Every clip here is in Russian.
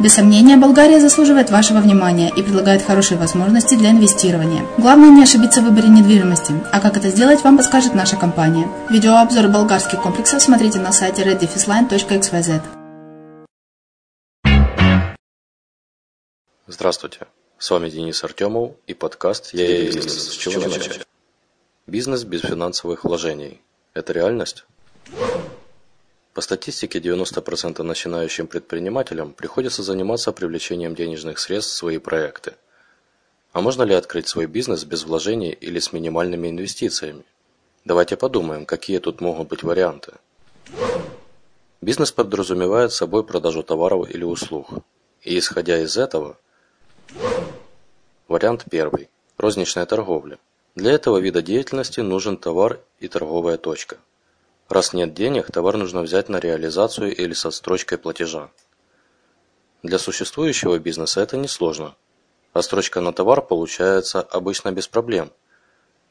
Без сомнения, Болгария заслуживает вашего внимания и предлагает хорошие возможности для инвестирования. Главное не ошибиться в выборе недвижимости, а как это сделать, вам подскажет наша компания. Видеообзор болгарских комплексов смотрите на сайте reddefisline.xyz. Здравствуйте, с вами Денис Артемов и подкаст «Я и бизнес». С чего начать? Бизнес без финансовых вложений – это реальность? По статистике 90% начинающим предпринимателям приходится заниматься привлечением денежных средств в свои проекты. А можно ли открыть свой бизнес без вложений или с минимальными инвестициями? Давайте подумаем, какие тут могут быть варианты. Бизнес подразумевает собой продажу товаров или услуг. И исходя из этого, вариант первый – розничная торговля. Для этого вида деятельности нужен товар и торговая точка. Раз нет денег, товар нужно взять на реализацию или со строчкой платежа. Для существующего бизнеса это несложно. Отстрочка на товар получается обычно без проблем.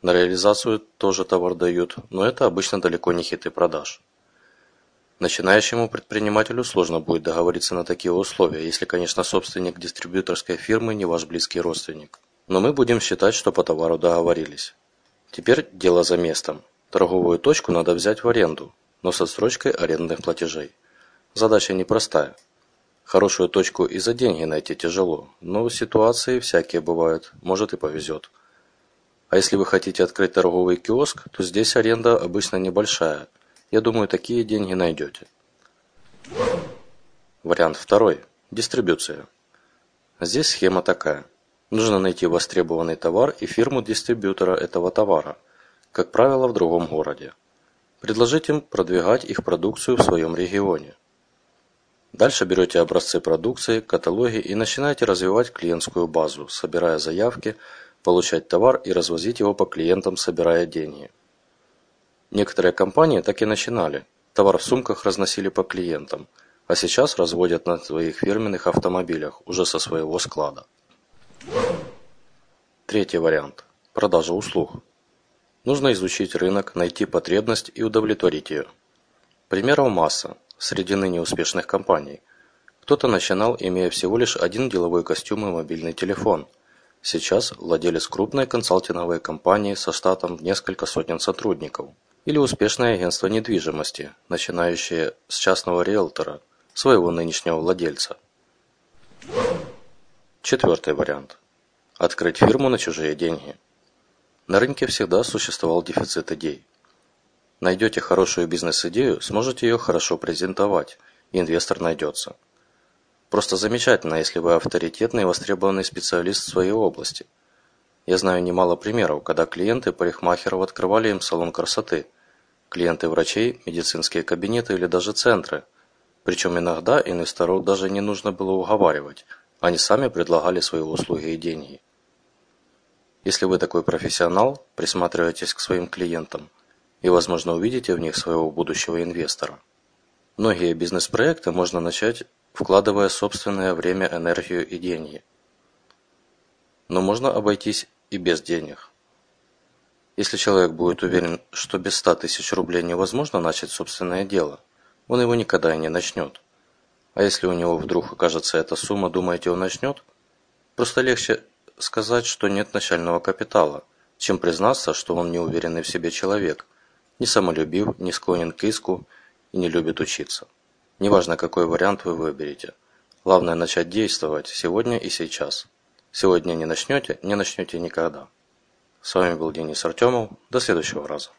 На реализацию тоже товар дают, но это обычно далеко не хиты продаж. Начинающему предпринимателю сложно будет договориться на такие условия, если, конечно, собственник дистрибьюторской фирмы не ваш близкий родственник. Но мы будем считать, что по товару договорились. Теперь дело за местом. Торговую точку надо взять в аренду, но с отсрочкой арендных платежей. Задача непростая. Хорошую точку и за деньги найти тяжело, но ситуации всякие бывают, может и повезет. А если вы хотите открыть торговый киоск, то здесь аренда обычно небольшая – я думаю, такие деньги найдете. Вариант второй. Дистрибуция. Здесь схема такая. Нужно найти востребованный товар и фирму дистрибьютора этого товара, как правило, в другом городе. Предложить им продвигать их продукцию в своем регионе. Дальше берете образцы продукции, каталоги и начинаете развивать клиентскую базу, собирая заявки, получать товар и развозить его по клиентам, собирая деньги. Некоторые компании так и начинали. Товар в сумках разносили по клиентам, а сейчас разводят на своих фирменных автомобилях уже со своего склада. Третий вариант. Продажа услуг. Нужно изучить рынок, найти потребность и удовлетворить ее. Примеров масса среди ныне успешных компаний. Кто-то начинал, имея всего лишь один деловой костюм и мобильный телефон. Сейчас владелец крупной консалтинговой компании со штатом в несколько сотен сотрудников – или успешное агентство недвижимости, начинающее с частного риэлтора, своего нынешнего владельца. Четвертый вариант. Открыть фирму на чужие деньги. На рынке всегда существовал дефицит идей. Найдете хорошую бизнес-идею, сможете ее хорошо презентовать, и инвестор найдется. Просто замечательно, если вы авторитетный и востребованный специалист в своей области – я знаю немало примеров, когда клиенты парикмахеров открывали им салон красоты, клиенты врачей, медицинские кабинеты или даже центры. Причем иногда инвесторов даже не нужно было уговаривать, они сами предлагали свои услуги и деньги. Если вы такой профессионал, присматривайтесь к своим клиентам и, возможно, увидите в них своего будущего инвестора. Многие бизнес-проекты можно начать, вкладывая собственное время, энергию и деньги – но можно обойтись и без денег. Если человек будет уверен, что без 100 тысяч рублей невозможно начать собственное дело, он его никогда и не начнет. А если у него вдруг окажется эта сумма, думаете, он начнет? Просто легче сказать, что нет начального капитала, чем признаться, что он неуверенный в себе человек, не самолюбив, не склонен к иску и не любит учиться. Неважно, какой вариант вы выберете. Главное начать действовать сегодня и сейчас. Сегодня не начнете, не начнете никогда. С вами был Денис Артемов. До следующего раза.